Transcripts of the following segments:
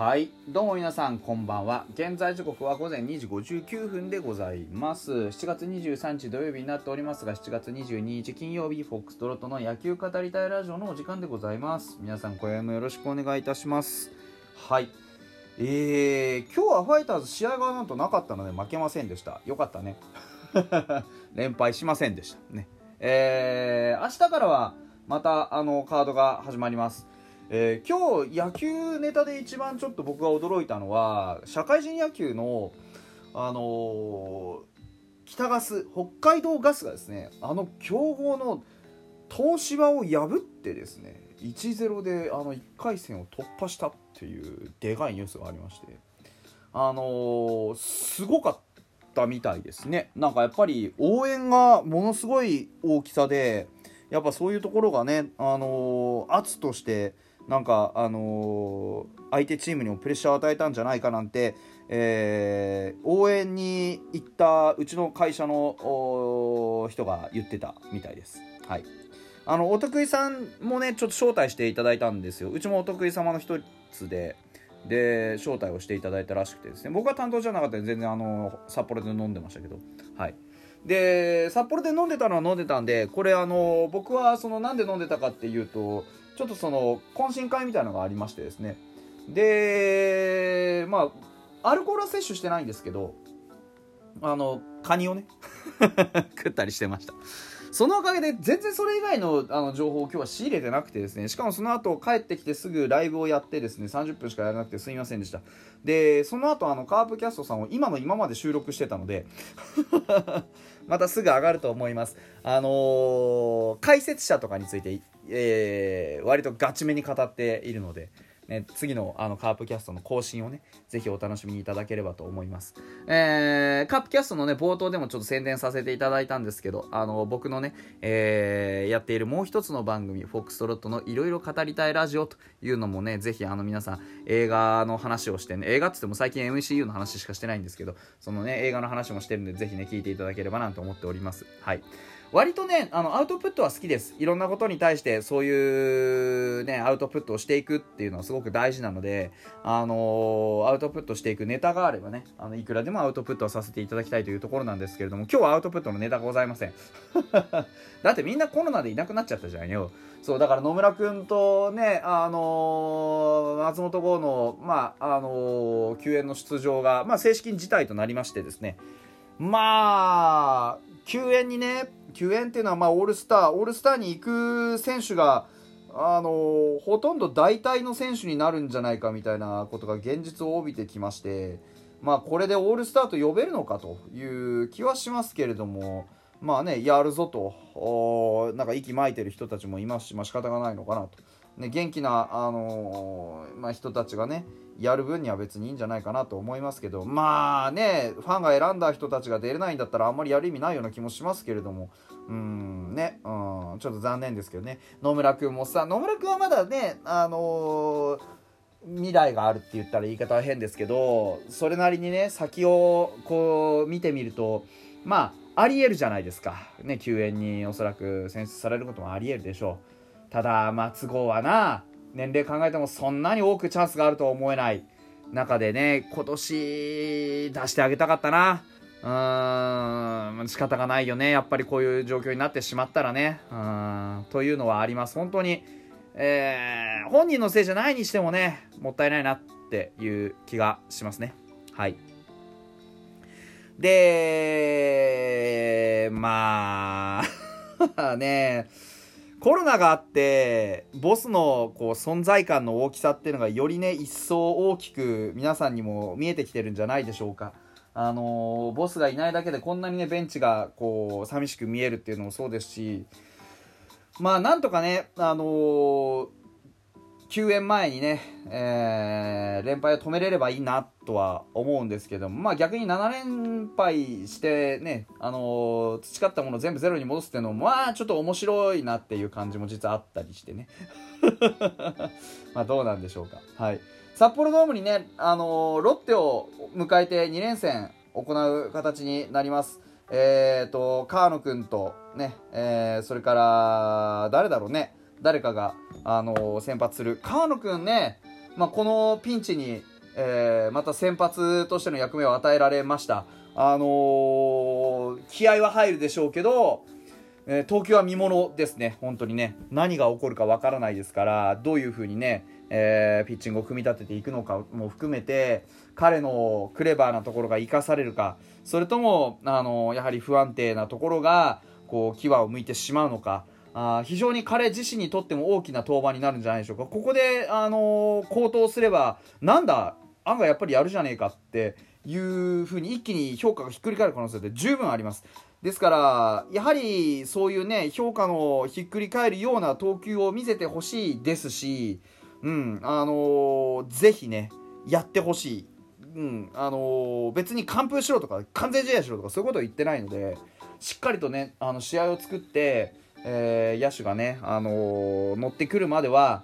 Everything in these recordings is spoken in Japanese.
はい。どうも皆さんこんばんは。現在時刻は午前2時59分でございます。7月23日土曜日になっておりますが7月22日金曜日フォックストロットの野球語りたいラジオのお時間でございます。皆さん今夜もよろしくお願いいたします。はい。えー、今日はファイターズ試合がなんとなかったので負けませんでした。よかったね。連敗しませんでした。ね。えー、明日からはまたあのカードが始まります。えー、今日野球ネタで一番ちょっと僕が驚いたのは社会人野球のあのー、北ガス北海道ガスがですねあの強豪の東芝を破ってですね1-0であの1回戦を突破したっていうでかいニュースがありましてあのー、すごかったみたいですね。なんかやっぱり応援がものすごい大きさでやっぱそういうところがねあの圧としてなんか、あのー、相手チームにもプレッシャーを与えたんじゃないかなんて、えー、応援に行ったうちの会社の人が言ってたみたいです。はい。あの、お得意さんもね、ちょっと招待していただいたんですよ。うちもお得意様の一つで、で、招待をしていただいたらしくてですね、僕は担当じゃなかったんで、全然あの、札幌で飲んでましたけど、はい。で、札幌で飲んでたのは飲んでたんで、これあの、僕はその、なんで飲んでたかっていうと、ちょっとその懇親会みたいなのがありましてですね。でまあアルコールは摂取してないんですけどあのカニをね 食ったりしてました。そのおかげで全然それ以外のあの情報を今日は仕入れてなくてですね。しかもその後帰ってきてすぐライブをやってですね30分しかやらなくてすみませんでした。でその後あのカープキャストさんを今の今まで収録してたのでまたすぐ上がると思います。あのー、解説者とかについてえー、割とガチめに語っているので、ね、次のあのカープキャストの更新をね、ぜひお楽しみいただければと思います。えー、カープキャストのね、冒頭でもちょっと宣伝させていただいたんですけど、あの、僕のね、えー、やっているもう一つの番組、フォックストロットのいろいろ語りたいラジオというのもね、ぜひあの皆さん、映画の話をしてね、映画って言っても最近 MCU の話しかしてないんですけど、そのね、映画の話もしてるんで、ぜひね、聞いていただければなと思っております。はい。割とね、あの、アウトプットは好きです。いろんなことに対してそういうね、アウトプットをしていくっていうのはすごく大事なので、あの、アウトプットしていくネタがあればね、あの、いくらでもアウトプットをさせていただきたいというところなんですけれども、今日はアウトプットのネタがございません。だってみんなコロナでいなくなっちゃったじゃんよ。そう、だから野村くんとね、あの、松本剛の、まあ、あのー、救援の出場が、まあ、正式に辞退となりましてですね、まあ、救援にね、救援っていうのはまあオールスター、オールスターに行く選手が、あのほとんど代替の選手になるんじゃないかみたいなことが現実を帯びてきまして、まあ、これでオールスターと呼べるのかという気はしますけれども、まあね、やるぞと、なんか息巻いてる人たちもいますし、まあ仕方がないのかなと。ね、元気な、あのー、まあ、人たちがね、やる分には別にいいんじゃないかなと思いますけど、まあね、ファンが選んだ人たちが出れないんだったらあんまりやる意味ないような気もしますけれども、うんね、うん、ちょっと残念ですけどね。野村くんもさ、野村くんはまだね、あのー、未来があるって言ったら言い方は変ですけど、それなりにね、先をこう見てみると、まあ、ありえるじゃないですか。ね、救援におそらく選出されることもありえるでしょう。ただ、松郷はな、年齢考えてもそんなに多くチャンスがあるとは思えない中でね、今年出してあげたかったな。うーん、仕方がないよね。やっぱりこういう状況になってしまったらね。うん、というのはあります。本当に、えー、本人のせいじゃないにしてもね、もったいないなっていう気がしますね。はい。で、まあ ね、コロナがあってボスのこう存在感の大きさっていうのがよりね一層大きく皆さんにも見えてきてるんじゃないでしょうか。あのー、ボスがいないだけでこんなにねベンチがこう寂しく見えるっていうのもそうですしまあなんとかねあのー休園前にね、えー、連敗を止めれればいいなっとは思うんですけども、まあ逆に7連敗してね、あのー、培ったもの全部ゼロに戻すっていうのも、まあちょっと面白いなっていう感じも実はあったりしてね。まあどうなんでしょうか。はい。札幌ドームにね、あのー、ロッテを迎えて2連戦行う形になります。えっ、ー、と、川野くんとね、えー、それから、誰だろうね。誰かが、あのー、先発する川野くんね、まあ、このピンチにえー、また先発としての役目を与えられました。あのー、気合は入るでしょうけどえー、投球は見ものですね、本当にね、何が起こるかわからないですから、どういう風にね、えー、ピッチングを組み立てていくのかも含めて、彼のクレバーなところが生かされるか、それとも、あのやはり不安定なところが、こう、牙を向いてしまうのか、あ非常に彼自身にとっても大きな登板になるんじゃないでしょうか。ここで、あの高騰すれば、なんだ、案外やっぱりやるじゃねえかっていう風に一気に評価がひっくり返る可能性って十分あります。ですから、やはりそういうね、評価のひっくり返るような投球を見せてほしいですし、うん、あのー、ぜひね、やってほしい。うん、あのー、別に完封しろとか、完全試合しろとか、そういうことを言ってないので、しっかりとね、あの、試合を作って、えー、野手がね、あのー、乗ってくるまでは、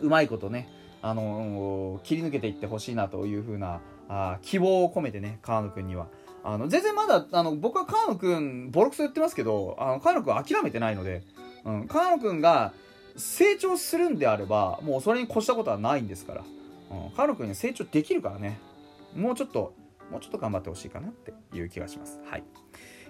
うまいことね、あの切り抜けていってほしいなというふうなあ希望を込めてね、川野君には。あの全然まだあの僕は川野君ボロクソ言ってますけどあの川野君諦めてないので、うん、川野君が成長するんであればもうそれに越したことはないんですから、うん、川野君に成長できるからね。もうちょっともうちょっと頑張ってほしいかなっていう気がします。はい。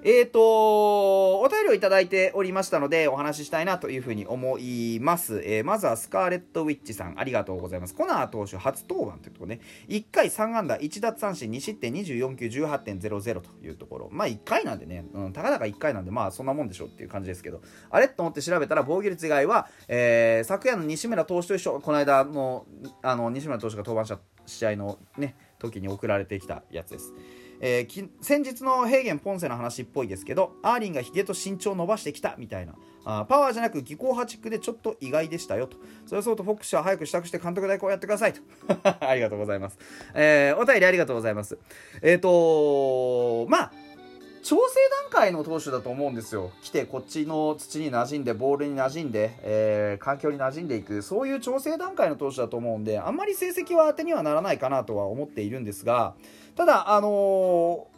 えーと、お便りをいただいておりましたので、お話ししたいなというふうに思います。えー、まずはスカーレット・ウィッチさん、ありがとうございます。コナー投手初登板というところね、1回3安打、1奪三振、2失点、24球、18.00というところ。まあ1回なんでね、うん、たかだか1回なんで、まあそんなもんでしょうっていう感じですけど、あれ？と思って調べたら、防御率以外は、えー、昨夜の西村投手と一緒、この間の、あの、西村投手が登板した試合のね、時に送られてきたやつです。えー、先日のヘーゲン・ポンセの話っぽいですけどアーリンがヒゲと身長を伸ばしてきたみたいな。あパワーじゃなく技巧派チックでちょっと意外でしたよと。それそうとフォックスは早く支度して監督代行やってくださいと。ありがとうございます、えー、お便りありがとうございます。えっ、ー、とまあ調整段階の投手だと思うんですよ。来てこっちの土に馴染んで、ボールに馴染んで、えー、環境に馴染んでいく、そういう調整段階の投手だと思うんで、あんまり成績は当てにはならないかなとは思っているんですが、ただ、あのー、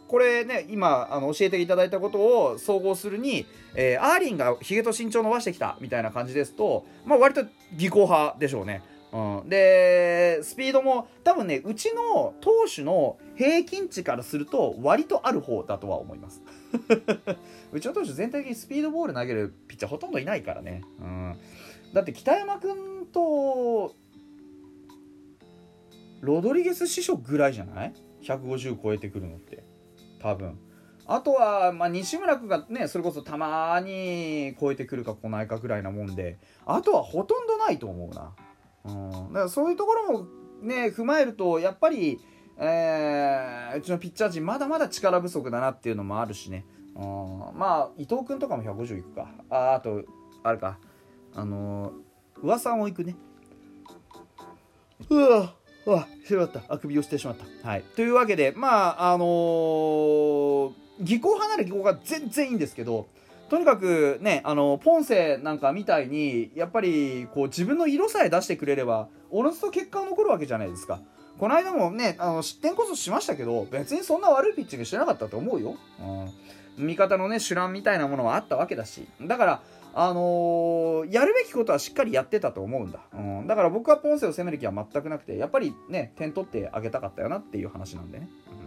これね、今、あの、教えていただいたことを総合するに、えー、アーリンがヒゲと身長伸ばしてきたみたいな感じですと、まあ、割と技巧派でしょうね。うん、で、スピードも多分ね、うちの投手の平均値からすると割とある方だとは思います。うちの投手全体的にスピードボール投げるピッチャーほとんどいないからね。うん、だって北山君とロドリゲス師匠ぐらいじゃない？150超えてくるのって。多分。あとは、まあ、西村君がねそれこそたまに超えてくるか来ないかぐらいなもんで。あとはほとんどないと思うな、うん、だからそういうところもね踏まえるとやっぱり、えー、うちのピッチャー陣まだまだ力不足だなっていうのもあるしね、うん、まあ伊藤君とかも150いくか。ああとあれか。あのー、噂をいくね。うわうわしまった。あくびをしてしまった。はい。というわけでまああのー、技巧離れ技巧が全然いいんですけどとにかくねあのポンセなんかみたいにやっぱりこう自分の色さえ出してくれればおのずと結果が残るわけじゃないですか。この間もねあの失点こそしましたけど別にそんな悪いピッチングしてなかったと思うよ、うん、味方のね手腕みたいなものはあったわけだし。だからあのー、やるべきことはしっかりやってたと思うんだ、うん、だから僕はポンセを攻める気は全くなくてやっぱりね点取ってあげたかったよなっていう話なんでね、うん、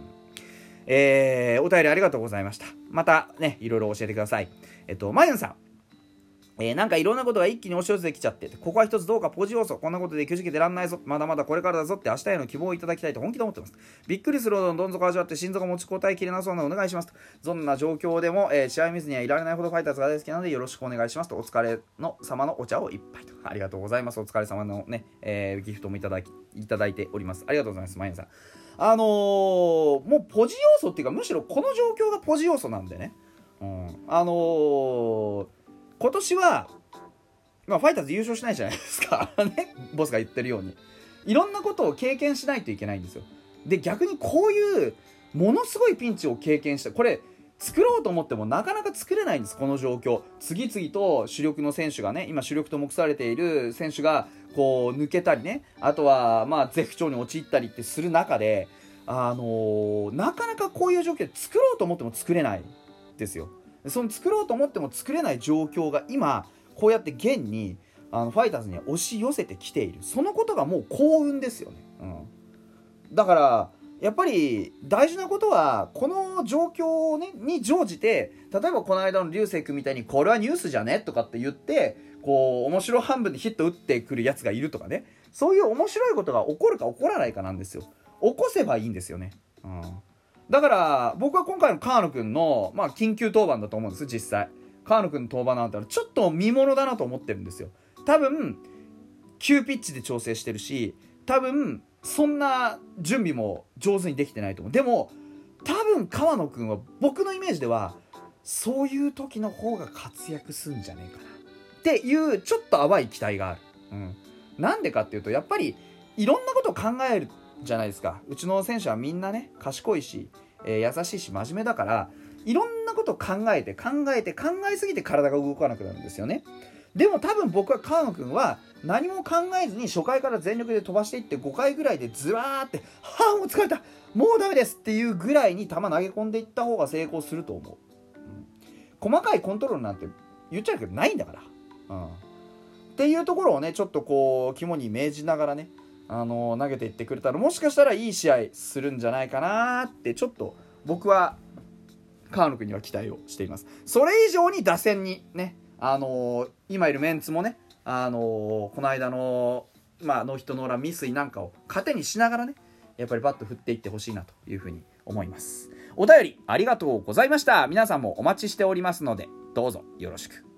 えー、お便りありがとうございましたまたねいろいろ教えてくださいえっとまゆんさんえー、なんかいろんなことが一気に押し寄せてきちゃって、ここは一つどうかポジ要素、こんなことでくじけてらんないぞ、まだまだこれからだぞって明日への希望をいただきたいと本気で思ってます。びっくりするほどのどん底味わって心臓が持ちこたえきれなそうなお願いしますと。どんな状況でも、えー、試合見ずにはいられないほどファイターズが大好きなのでよろしくお願いしますと。お疲れの様のお茶を一杯と。ありがとうございます。お疲れ様のね、えー、ギフトもいただき、いただいております。ありがとうございます、マインさん。あのー、もうポジ要素っていうか、むしろこの状況がポジ要素なんでね。うん。あのー、今年は、まあ、ファイターズ優勝しないじゃないですか ね、ボスが言ってるように。いろんなことを経験しないといけないんですよ。で、逆にこういう、ものすごいピンチを経験した。これ、作ろうと思ってもなかなか作れないんです、この状況。次々と主力の選手がね、今主力と目されている選手が、こう、抜けたりね、あとは、まあ、絶不調に陥ったりってする中で、あのー、なかなかこういう状況で作ろうと思っても作れないですよ。その作ろうと思っても作れない状況が今、こうやって現にあのファイターズに押し寄せてきている。そのことがもう幸運ですよね、うん、だからやっぱり大事なことはこの状況を、ね、に乗じて例えばこの間の流星君みたいにこれはニュースじゃね？とかって言ってこう面白半分でヒット打ってくるやつがいるとかね。そういう面白いことが起こるか起こらないかなんですよ。起こせばいいんですよね、うん、だから僕は今回の川野君の、まあ、緊急登板だと思うんです実際。川野君の登板なんてちょっと見ものだなと思ってるんですよ。多分急ピッチで調整してるし多分そんな準備も上手にできてないと思う。でも多分川野君は僕のイメージではそういう時の方が活躍すんじゃねえかな。っていうちょっと淡い期待がある、うん、なんでかっていうとやっぱりいろんなことを考えるじゃないですか。うちの選手はみんなね賢いし、えー、優しいし真面目だからいろんなことを考えて考えて考えすぎて体が動かなくなるんですよね。でも多分僕は川野君は何も考えずに初回から全力で飛ばしていって5回ぐらいでズワーって「はあもう疲れたもうダメです」っていうぐらいに球投げ込んでいった方が成功すると思う、うん、細かいコントロールなんて言っちゃうけどないんだから、うん、っていうところをねちょっとこう肝に銘じながらねあの投げていってくれたらもしかしたらいい試合するんじゃないかなってちょっと僕は川野君には期待をしています。それ以上に打線にねあの今いるメンツもねあのこの間の、まあ、ノーヒットノーラン未遂なんかを糧にしながらねやっぱりバット振っていってほしいなというふうに思います。お便りありがとうございました。皆さんもお待ちしておりますのでどうぞよろしく。